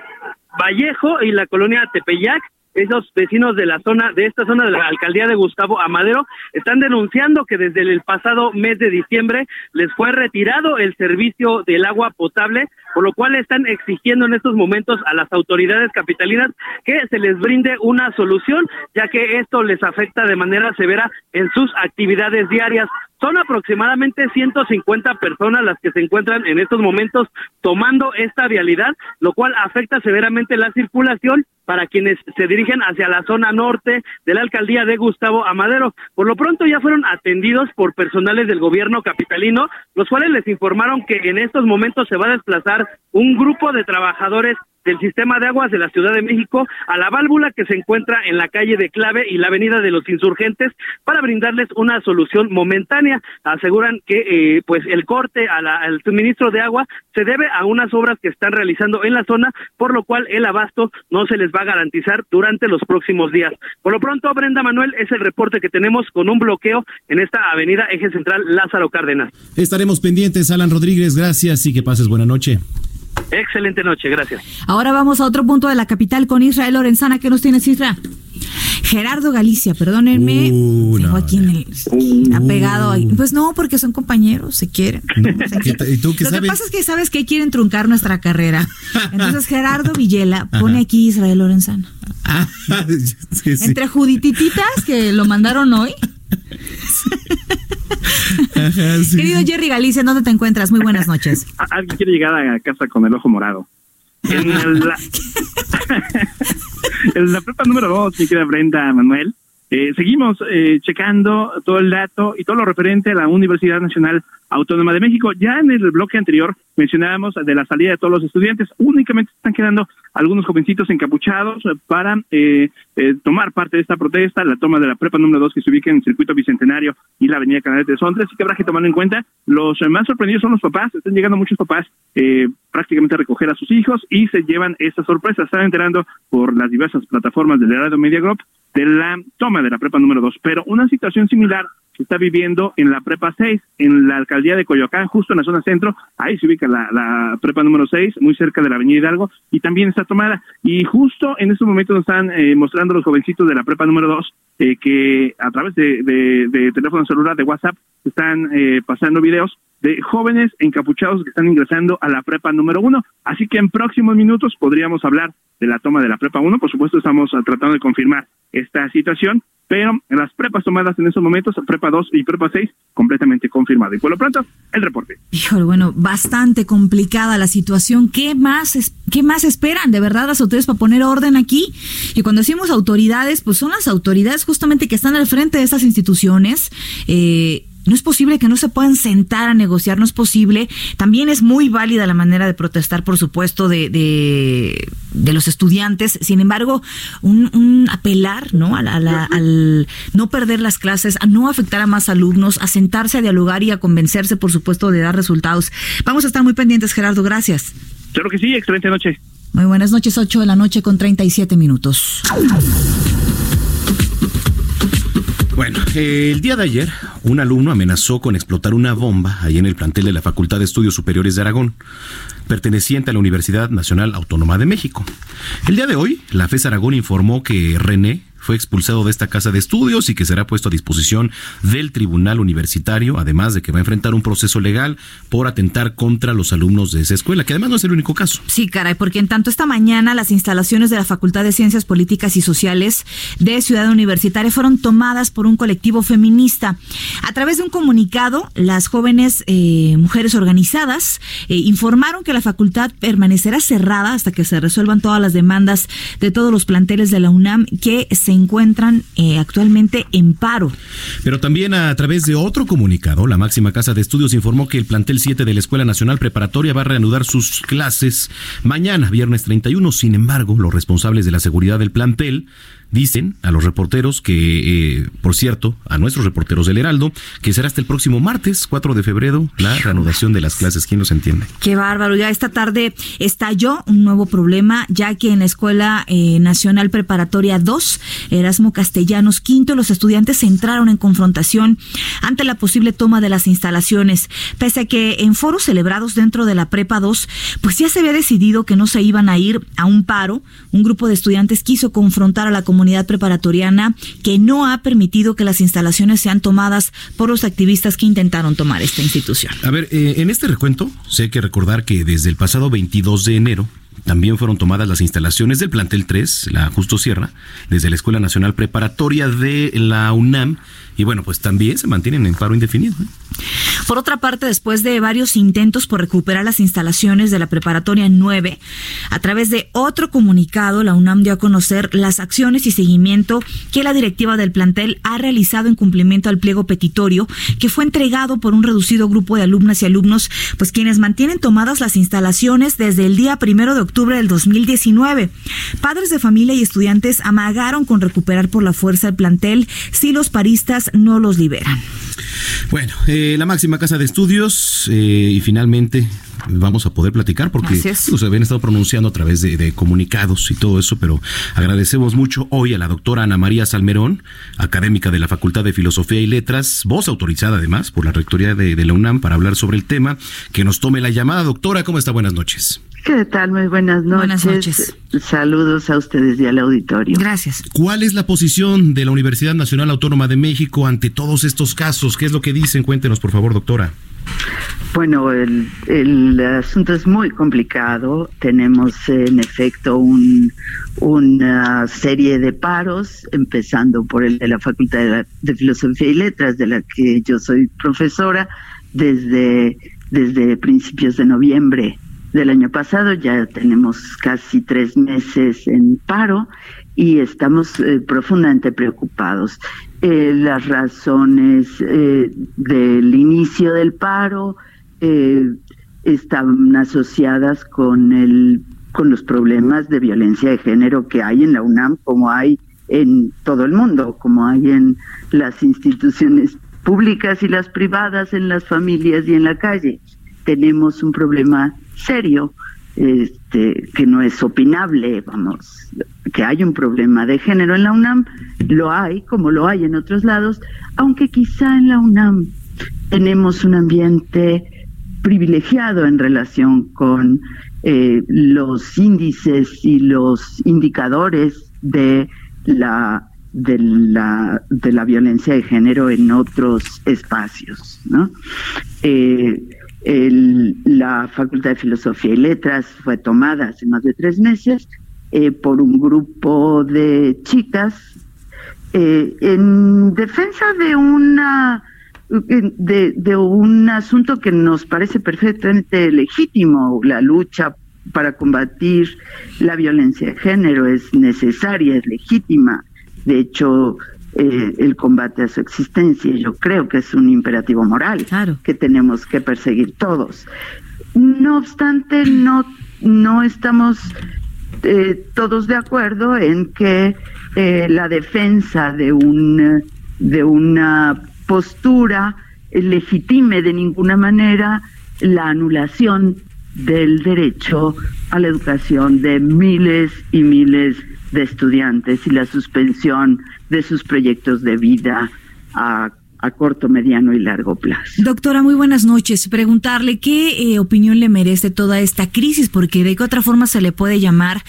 Vallejo y la colonia Tepeyac, esos vecinos de la zona, de esta zona de la alcaldía de Gustavo Amadero, están denunciando que desde el pasado mes de diciembre les fue retirado el servicio del agua potable, por lo cual están exigiendo en estos momentos a las autoridades capitalinas que se les brinde una solución, ya que esto les afecta de manera severa en sus actividades diarias. Son aproximadamente 150 personas las que se encuentran en estos momentos tomando esta vialidad, lo cual afecta severamente la circulación para quienes se dirigen hacia la zona norte de la alcaldía de Gustavo Amadero. Por lo pronto ya fueron atendidos por personales del gobierno capitalino, los cuales les informaron que en estos momentos se va a desplazar un grupo de trabajadores del sistema de aguas de la Ciudad de México a la válvula que se encuentra en la calle de Clave y la avenida de los Insurgentes para brindarles una solución momentánea. Aseguran que eh, pues el corte al suministro de agua se debe a unas obras que están realizando en la zona, por lo cual el abasto no se les va a garantizar durante los próximos días. Por lo pronto, Brenda Manuel, es el reporte que tenemos con un bloqueo en esta avenida Eje Central Lázaro Cárdenas. Estaremos pendientes, Alan Rodríguez, gracias y que pases buena noche. Excelente noche, gracias. Ahora vamos a otro punto de la capital con Israel Lorenzana. ¿Qué nos tienes, Israel? Gerardo Galicia, perdónenme. Uh, tengo aquí en el. Uh. pegado ahí. Pues no, porque son compañeros, se quieren. ¿Y tú qué Lo que pasa es que sabes que quieren truncar nuestra carrera. Entonces Gerardo Villela pone aquí Israel Lorenzana. Ah, Entre Juditititas que lo mandaron hoy. Querido Jerry Galicia, ¿dónde te encuentras? Muy buenas noches. Alguien quiere llegar a casa con el ojo morado. En, la, en la prepa número dos, mi querida Brenda Manuel, eh, seguimos eh, checando todo el dato y todo lo referente a la Universidad Nacional Autónoma de México. Ya en el bloque anterior mencionábamos de la salida de todos los estudiantes. Únicamente están quedando algunos jovencitos encapuchados para eh, tomar parte de esta protesta, la toma de la prepa número 2 que se ubica en el circuito bicentenario y la avenida Canales de Sontres. Así que habrá que tomarlo en cuenta. Los más sorprendidos son los papás. Están llegando muchos papás prácticamente a recoger a sus hijos y se llevan esta sorpresa. Están enterando por las diversas plataformas del Radio Media Group de la toma de la prepa número 2, pero una situación similar se está viviendo en la prepa 6, en la alcaldía de Coyoacán, justo en la zona centro, ahí se ubica la, prepa número 6, muy cerca de la avenida Hidalgo, y también está tomada. Y justo en estos momentos nos están eh, mostrando los jovencitos de la prepa número 2 eh, que a través de, de, teléfono celular, de WhatsApp, están eh, pasando videos de jóvenes encapuchados que están ingresando a la prepa número uno. Así que en próximos minutos podríamos hablar de la toma de la prepa uno. Por supuesto, estamos tratando de confirmar esta situación, pero en las prepas tomadas en esos momentos, prepa 2 y prepa 6, completamente confirmado. Y por lo pronto, el reporte. Híjole, bueno, bastante complicada la situación. ¿Qué más, es, qué más esperan de verdad las autoridades para poner orden aquí? Y cuando decimos autoridades, pues son las autoridades justamente que están al frente de estas instituciones. Eh, no es posible que no se puedan sentar a negociar, no es posible. También es muy válida la manera de protestar, por supuesto, de, de, los estudiantes. Sin embargo, un, apelar ¿no? al no perder las clases, a no afectar a más alumnos, a sentarse a dialogar y a convencerse, por supuesto, de dar resultados. Vamos a estar muy pendientes, Gerardo. Gracias. Claro que sí, excelente noche. Muy buenas noches, 8 de la noche con 37 minutos. El día de ayer, un alumno amenazó con explotar una bomba ahí en el plantel de la Facultad de Estudios Superiores de Aragón, perteneciente a la Universidad Nacional Autónoma de México. El día de hoy, la FES Aragón informó que René fue expulsado de esta casa de estudios y que será puesto a disposición del Tribunal Universitario, además de que va a enfrentar un proceso legal por atentar contra los alumnos de esa escuela, que además no es el único caso. Sí, caray, porque en tanto esta mañana las instalaciones de la Facultad de Ciencias Políticas y Sociales de Ciudad Universitaria fueron tomadas por un colectivo feminista. A través de un comunicado, las jóvenes eh, mujeres organizadas eh, informaron que la facultad permanecerá cerrada hasta que se resuelvan todas las demandas de todos los planteles de la UNAM que se encuentran eh, actualmente en paro. Pero también a través de otro comunicado, la máxima casa de estudios informó que el plantel 7 de la Escuela Nacional Preparatoria va a reanudar sus clases mañana, viernes 31. Sin embargo, los responsables de la seguridad del plantel Dicen a los reporteros que, eh, por cierto, a nuestros reporteros del Heraldo, que será hasta el próximo martes, 4 de febrero, la reanudación de las clases. ¿Quién los entiende? Qué bárbaro. Ya esta tarde estalló un nuevo problema, ya que en la Escuela eh, Nacional Preparatoria 2, Erasmo Castellanos V, los estudiantes entraron en confrontación ante la posible toma de las instalaciones. Pese a que en foros celebrados dentro de la Prepa 2, pues ya se había decidido que no se iban a ir a un paro. Un grupo de estudiantes quiso confrontar a la comunidad comunidad preparatoriana que no ha permitido que las instalaciones sean tomadas por los activistas que intentaron tomar esta institución. A ver, eh, en este recuento, sé hay que recordar que desde el pasado 22 de enero también fueron tomadas las instalaciones del plantel 3, la Justo Sierra, desde la Escuela Nacional Preparatoria de la UNAM y bueno, pues también se mantienen en paro indefinido. ¿eh? Por otra parte, después de varios intentos por recuperar las instalaciones de la preparatoria 9, a través de otro comunicado, la UNAM dio a conocer las acciones y seguimiento que la directiva del plantel ha realizado en cumplimiento al pliego petitorio que fue entregado por un reducido grupo de alumnas y alumnos, pues quienes mantienen tomadas las instalaciones desde el día primero de octubre del 2019. Padres de familia y estudiantes amagaron con recuperar por la fuerza el plantel si los paristas no los liberan. Bueno, eh, la máxima casa de estudios eh, y finalmente vamos a poder platicar porque se habían estado pronunciando a través de, comunicados y todo eso, pero agradecemos mucho hoy a la doctora Ana María Salmerón, académica de la Facultad de Filosofía y Letras, voz autorizada además por la Rectoría de, de la UNAM para hablar sobre el tema, que nos tome la llamada. Doctora, ¿cómo está? Buenas noches. ¿Qué tal? Muy buenas noches. Buenas noches. Saludos a ustedes y al auditorio. Gracias. ¿Cuál es la posición de la Universidad Nacional Autónoma de México ante todos estos casos? ¿Qué es lo que dicen? Cuéntenos, por favor, doctora. Bueno, el, el asunto es muy complicado. Tenemos en efecto un, una serie de paros, empezando por el de la Facultad de, de Filosofía y Letras, de la que yo soy profesora, desde, desde principios de noviembre del año pasado, ya tenemos casi tres meses en paro y estamos eh, profundamente preocupados. Eh, las razones eh, del inicio del paro están asociadas con el con los problemas de violencia de género que hay en la UNAM, como hay en todo el mundo, como hay en las instituciones públicas y las privadas, en las familias y en la calle. Tenemos un problema serio, este, que no es opinable, vamos, que hay un problema de género en la UNAM, lo hay, como lo hay en otros lados, aunque quizá en la UNAM tenemos un ambiente privilegiado en relación con eh, los índices y los indicadores de la de la de la violencia de género en otros espacios, ¿no? Eh, el, la Facultad de Filosofía y Letras fue tomada hace más de tres meses eh, por un grupo de chicas eh, en defensa de una de, de, un asunto que nos parece perfectamente legítimo, la lucha para combatir la violencia de género es necesaria, es legítima. De hecho, eh, el combate a su existencia. Yo creo que es un imperativo moral que tenemos que perseguir todos. No obstante, no, no estamos eh, todos de acuerdo en que eh, la defensa de, un, de una postura legitime de ninguna manera la anulación del derecho a la educación de miles y miles de estudiantes y la suspensión de sus proyectos de vida a a corto, mediano y largo plazo. Doctora, muy buenas noches. Preguntarle qué eh, opinión le merece toda esta crisis, porque de qué otra forma se le puede llamar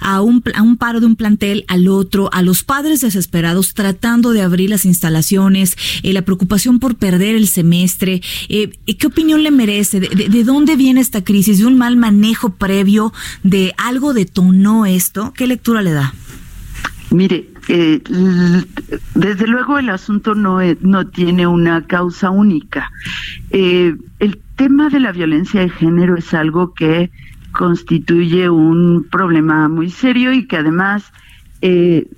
a un, a un paro de un plantel al otro, a los padres desesperados tratando de abrir las instalaciones, eh, la preocupación por perder el semestre. Eh, ¿Qué opinión le merece? De, de, dónde viene esta crisis? ¿De un mal manejo previo? ¿De algo detonó esto? ¿Qué lectura le da? Mire, eh, desde luego el asunto no, no tiene una causa única. Eh, el tema de la violencia de género es algo que constituye un problema muy serio y que además eh,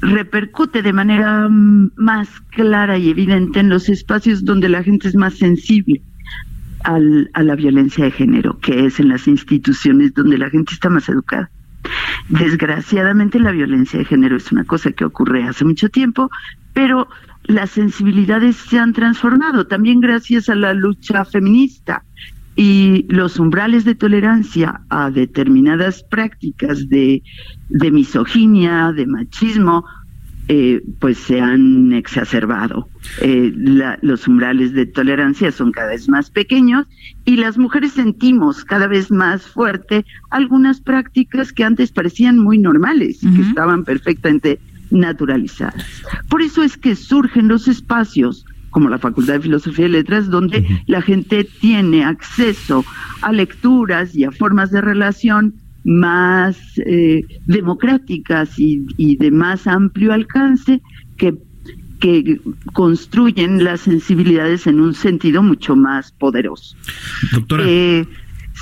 repercute de manera más clara y evidente en los espacios donde la gente es más sensible al, a la violencia de género, que es en las instituciones donde la gente está más educada. Desgraciadamente la violencia de género es una cosa que ocurre hace mucho tiempo, pero las sensibilidades se han transformado también gracias a la lucha feminista. Y los umbrales de tolerancia a determinadas prácticas de, misoginia, de machismo, eh, pues se han exacerbado. Eh, los umbrales de tolerancia son cada vez más pequeños y las mujeres sentimos cada vez más fuerte algunas prácticas que antes parecían muy normales y que estaban perfectamente naturalizadas. Por eso es que surgen los espacios como la Facultad de Filosofía y Letras, donde la gente tiene acceso a lecturas y a formas de relación más eh, democráticas y, de más amplio alcance que, que construyen las sensibilidades en un sentido mucho más poderoso. Doctora. Eh,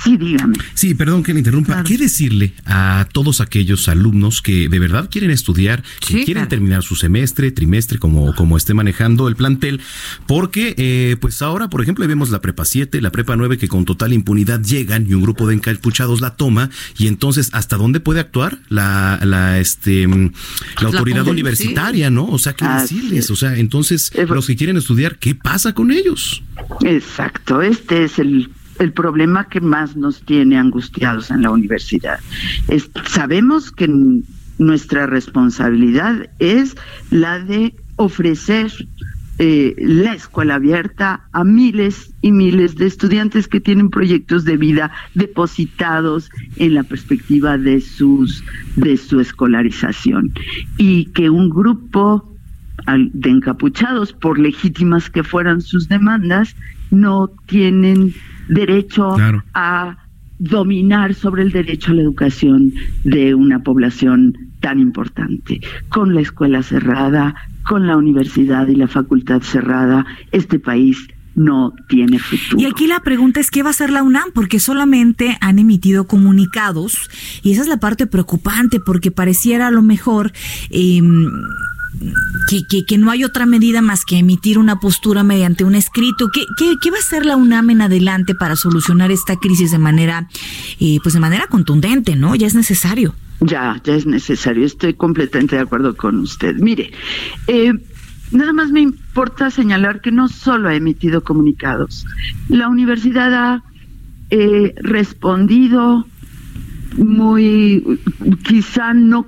Sí, dígame. Sí, perdón que le interrumpa. ¿Qué decirle a todos aquellos alumnos que de verdad quieren estudiar, que quieren terminar su semestre, trimestre, como, como esté manejando el plantel? Porque, eh, pues ahora, por ejemplo, vemos la prepa 7, la prepa 9, que con total impunidad llegan y un grupo de encapuchados la toma. Y entonces, ¿hasta dónde puede actuar la, la, este, la autoridad universitaria, no? O sea, ¿qué decirles? O sea, entonces, los que quieren estudiar, ¿qué pasa con ellos? Exacto, este es el el problema que más nos tiene angustiados en la universidad. sabemos que nuestra responsabilidad es la de ofrecer eh, la escuela abierta a miles y miles de estudiantes que tienen proyectos de vida depositados en la perspectiva de sus de su escolarización y que un grupo de encapuchados por legítimas que fueran sus demandas no tienen derecho a dominar sobre el derecho a la educación de una población tan importante. Con la escuela cerrada, con la universidad y la facultad cerrada, este país no tiene futuro. Y aquí la pregunta es qué va a hacer la UNAM, porque solamente han emitido comunicados y esa es la parte preocupante, porque pareciera a lo mejor eh, que, que, no hay otra medida más que emitir una postura mediante un escrito. ¿Qué, qué, va a hacer la UNAM en adelante para solucionar esta crisis de manera, eh, pues de manera contundente, ¿no? Ya es necesario. Ya, ya es necesario. Estoy completamente de acuerdo con usted. Mire, eh, nada más me importa señalar que no solo ha emitido comunicados. La universidad ha eh, respondido muy, quizá no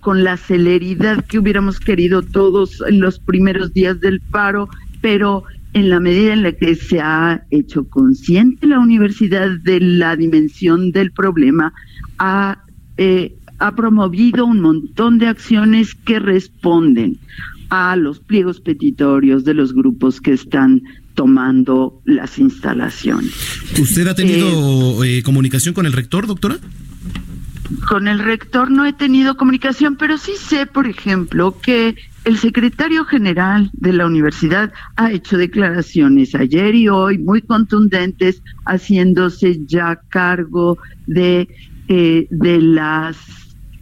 con la celeridad que hubiéramos querido todos en los primeros días del paro, pero en la medida en la que se ha hecho consciente la universidad de la dimensión del problema, ha, eh, ha promovido un montón de acciones que responden a los pliegos petitorios de los grupos que están tomando las instalaciones. ¿Usted ha tenido eh, eh, comunicación con el rector, doctora? Con el rector no he tenido comunicación, pero sí sé, por ejemplo, que el secretario general de la universidad ha hecho declaraciones ayer y hoy muy contundentes, haciéndose ya cargo de, eh, de las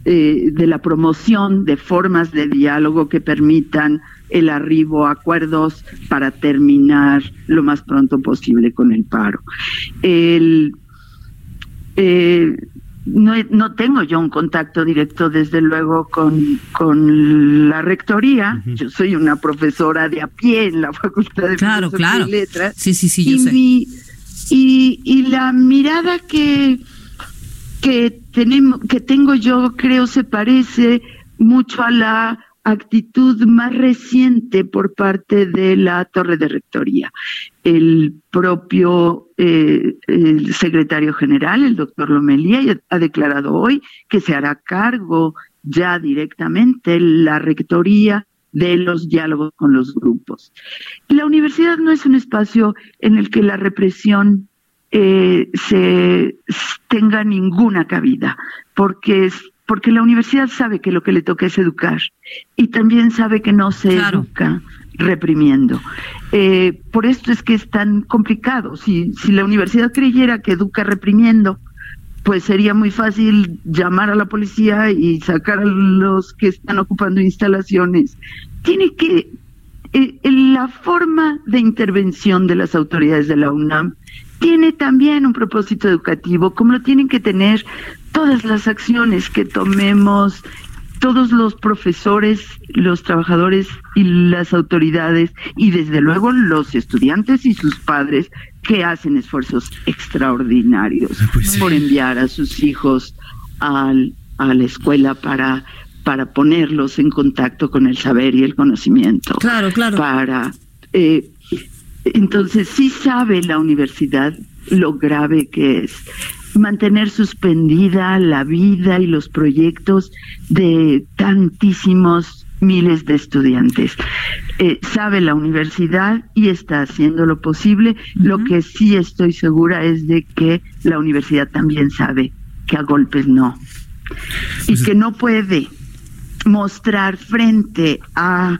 eh, de la promoción de formas de diálogo que permitan el arribo a acuerdos para terminar lo más pronto posible con el paro. El, eh, no, no tengo yo un contacto directo, desde luego, con, con la rectoría. Yo soy una profesora de a pie en la Facultad de claro, claro. y Letras. Sí, sí, sí, yo y sé. Mi, Y, y la mirada que, que, tenemos, que tengo yo creo se parece mucho a la actitud más reciente por parte de la torre de rectoría. El propio eh, secretario general, el doctor Lomelía, ha declarado hoy que se hará cargo ya directamente la rectoría de los diálogos con los grupos. La universidad no es un espacio en el que la represión eh, se tenga ninguna cabida, porque es porque la universidad sabe que lo que le toca es educar y también sabe que no se educa reprimiendo. Eh, por esto es que es tan complicado. Si, si la universidad creyera que educa reprimiendo, pues sería muy fácil llamar a la policía y sacar a los que están ocupando instalaciones. Tiene que, eh, la forma de intervención de las autoridades de la UNAM tiene también un propósito educativo, como lo tienen que tener todas las acciones que tomemos, todos los profesores, los trabajadores y las autoridades, y desde luego los estudiantes y sus padres que hacen esfuerzos extraordinarios pues por enviar a sus hijos al, a la escuela para para ponerlos en contacto con el saber y el conocimiento. Claro, claro. Para eh, entonces sí sabe la universidad lo grave que es mantener suspendida la vida y los proyectos de tantísimos miles de estudiantes. Eh, sabe la universidad y está haciendo lo posible. Lo que sí estoy segura es de que la universidad también sabe que a golpes no. Y pues que no puede mostrar frente a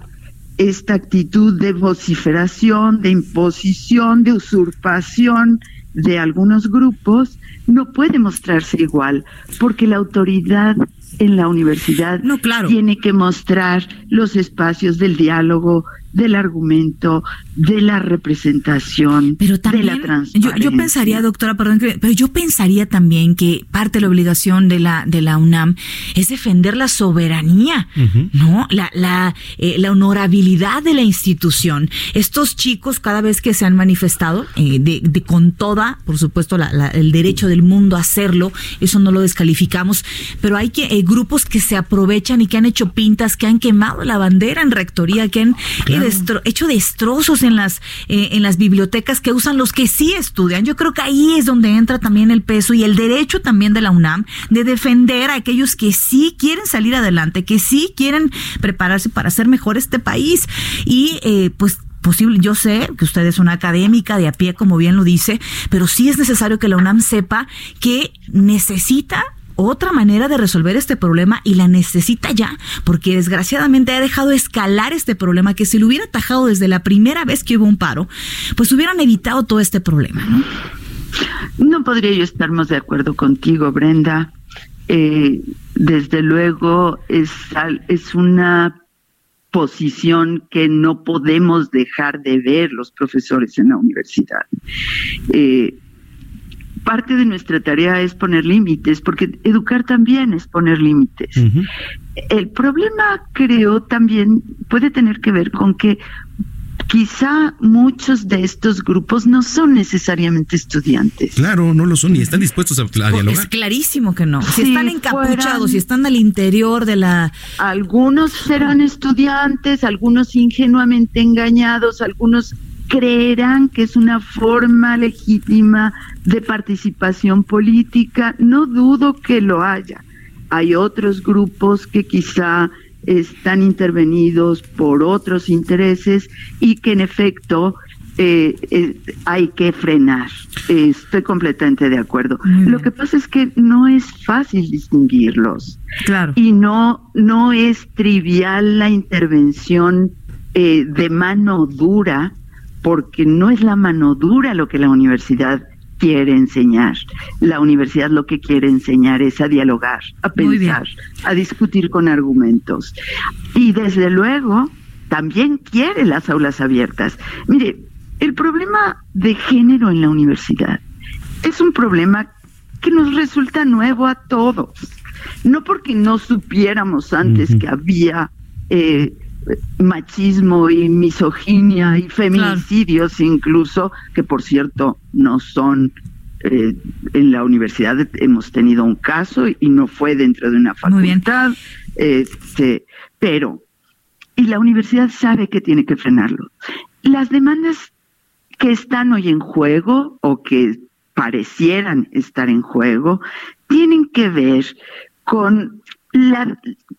esta actitud de vociferación, de imposición, de usurpación de algunos grupos, no puede mostrarse igual, porque la autoridad en la universidad no, claro. tiene que mostrar los espacios del diálogo, del argumento, de la representación, pero también, de la transparencia. Yo, pensaría, doctora, perdón, pero yo pensaría también que parte de la obligación de la de la UNAM es defender la soberanía, ¿no? La la, eh, la honorabilidad de la institución. Estos chicos cada vez que se han manifestado eh, de, de, con toda, por supuesto, la, el derecho del mundo a hacerlo, eso no lo descalificamos, pero hay que eh, grupos que se aprovechan y que han hecho pintas, que han quemado la bandera en rectoría, que han hecho destrozos en las, eh, en las bibliotecas que usan los que sí estudian. Yo creo que ahí es donde entra también el peso y el derecho también de la UNAM de defender a aquellos que sí quieren salir adelante, que sí quieren prepararse para hacer mejor este país. Y eh, pues posible, yo sé que usted es una académica de a pie, como bien lo dice, pero sí es necesario que la UNAM sepa que necesita otra manera de resolver este problema y la necesita ya, porque desgraciadamente ha dejado escalar este problema que si lo hubiera atajado desde la primera vez que hubo un paro, pues hubieran evitado todo este problema, ¿no? Podría yo estar más de acuerdo contigo, Brenda. Eh, desde luego es, es una posición que no podemos dejar de ver los profesores en la universidad. Eh, parte de nuestra tarea es poner límites, porque educar también es poner límites. El problema, creo, también puede tener que ver con que quizá muchos de estos grupos no son necesariamente estudiantes. Claro, no lo son y están dispuestos a, dialogar. Es clarísimo que no. Si están encapuchados, si están al interior de la... Algunos serán estudiantes, algunos ingenuamente engañados, algunos creerán que es una forma legítima de participación política. No dudo que lo haya. Hay otros grupos que quizá están intervenidos por otros intereses y que en efecto eh, eh, hay que frenar. estoy completamente de acuerdo. Lo que pasa es que no es fácil distinguirlos. Claro. Y no, no es trivial la intervención eh, de mano dura porque no es la mano dura lo que la universidad quiere enseñar. La universidad lo que quiere enseñar es a dialogar, a pensar, a discutir con argumentos. Y desde luego, también quiere las aulas abiertas. Mire, el problema de género en la universidad es un problema que nos resulta nuevo a todos. No porque no supiéramos antes que había eh, machismo y misoginia y feminicidios incluso, que por cierto no son eh, en la universidad hemos tenido un caso y no fue dentro de una facultad, este, pero y la universidad sabe que tiene que frenarlo. Las demandas que están hoy en juego o que parecieran estar en juego tienen que ver con la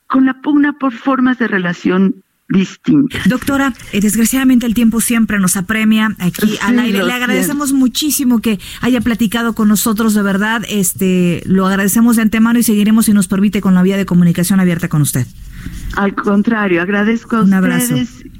con la pugna por formas de relación distintas. Doctora, eh, desgraciadamente el tiempo siempre nos apremia aquí al aire. Le agradecemos muchísimo que haya platicado con nosotros, de verdad. Este, lo agradecemos de antemano y seguiremos si nos permite con la vía de comunicación abierta con usted. Al contrario, agradezco a Un abrazo.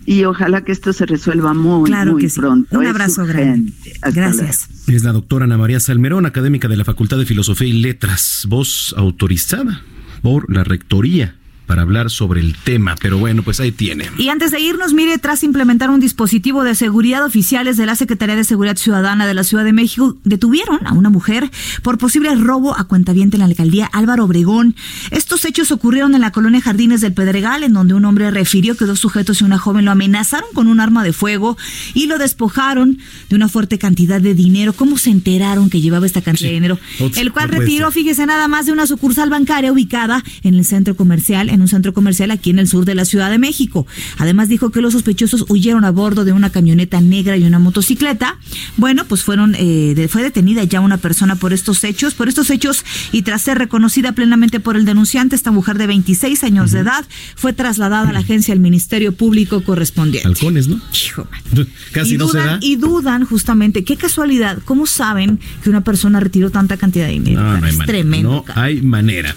y ojalá que esto se resuelva muy, muy pronto. Un abrazo grande. Gracias. Es la doctora Ana María Salmerón, académica de la Facultad de Filosofía y Letras, voz autorizada por la Rectoría para hablar sobre el tema, pero bueno, pues ahí tiene. Y antes de irnos, mire, tras implementar un dispositivo de seguridad oficiales de la Secretaría de Seguridad Ciudadana de la Ciudad de México, detuvieron a una mujer por posible robo a cuentaviente en la alcaldía Álvaro Obregón. Estos hechos ocurrieron en la colonia Jardines del Pedregal, en donde un hombre refirió que dos sujetos y una joven lo amenazaron con un arma de fuego y lo despojaron de una fuerte cantidad de dinero. ¿Cómo se enteraron que llevaba esta cantidad de dinero? el cual retiró, fíjese, nada más de una sucursal bancaria ubicada en el centro comercial en un centro comercial aquí en el sur de la Ciudad de México. Además dijo que los sospechosos huyeron a bordo de una camioneta negra y una motocicleta. Bueno, pues fueron eh, fue detenida ya una persona por estos hechos, por estos hechos y tras ser reconocida plenamente por el denunciante, esta mujer de 26 años de edad fue trasladada a la agencia del Ministerio Público correspondiente. Halcones, ¿no? Casi y no dudan, se da. Y dudan justamente, qué casualidad, ¿cómo saben que una persona retiró tanta cantidad de dinero? No, no hay es manera. tremendo. No hay manera.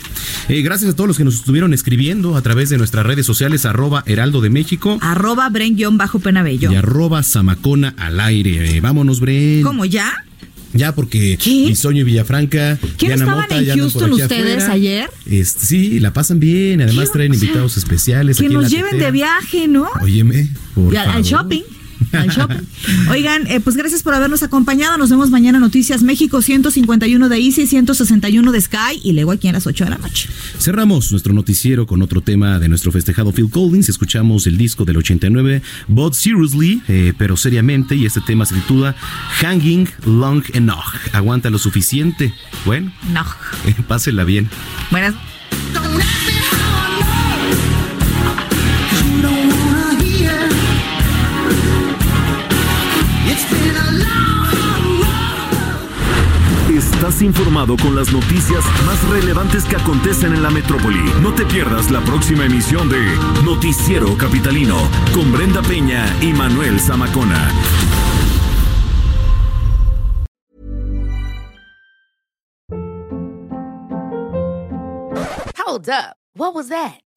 Eh, gracias a todos los que nos estuvieron escribiendo a través de nuestras redes sociales, arroba Heraldo de México. Arroba Bren-Penabello. Y arroba Zamacona al aire. Eh, vámonos, Bren. ¿Cómo ya? Ya, porque Bisoño y Villafranca. ¿Quién estaban en Houston ustedes ayer? Este, sí, la pasan bien. Además traen invitados especiales. Que aquí nos en la lleven tetera. de viaje, ¿no? Óyeme, por Y al, al favor. shopping. Al shopping. Oigan, eh, pues gracias por habernos acompañado. Nos vemos mañana en Noticias México 151 de Easy, 161 de Sky y luego aquí a las 8 de la noche. Cerramos nuestro noticiero con otro tema de nuestro festejado Phil Collins. Escuchamos el disco del 89, But Seriously, eh, pero seriamente, y este tema se titula Hanging Long Enough. Aguanta lo suficiente. Bueno, No. eh, pásela bien. Buenas. Informado con las noticias más relevantes que acontecen en la metrópoli. No te pierdas la próxima emisión de Noticiero Capitalino con Brenda Peña y Manuel Zamacona. Hold up. What was that?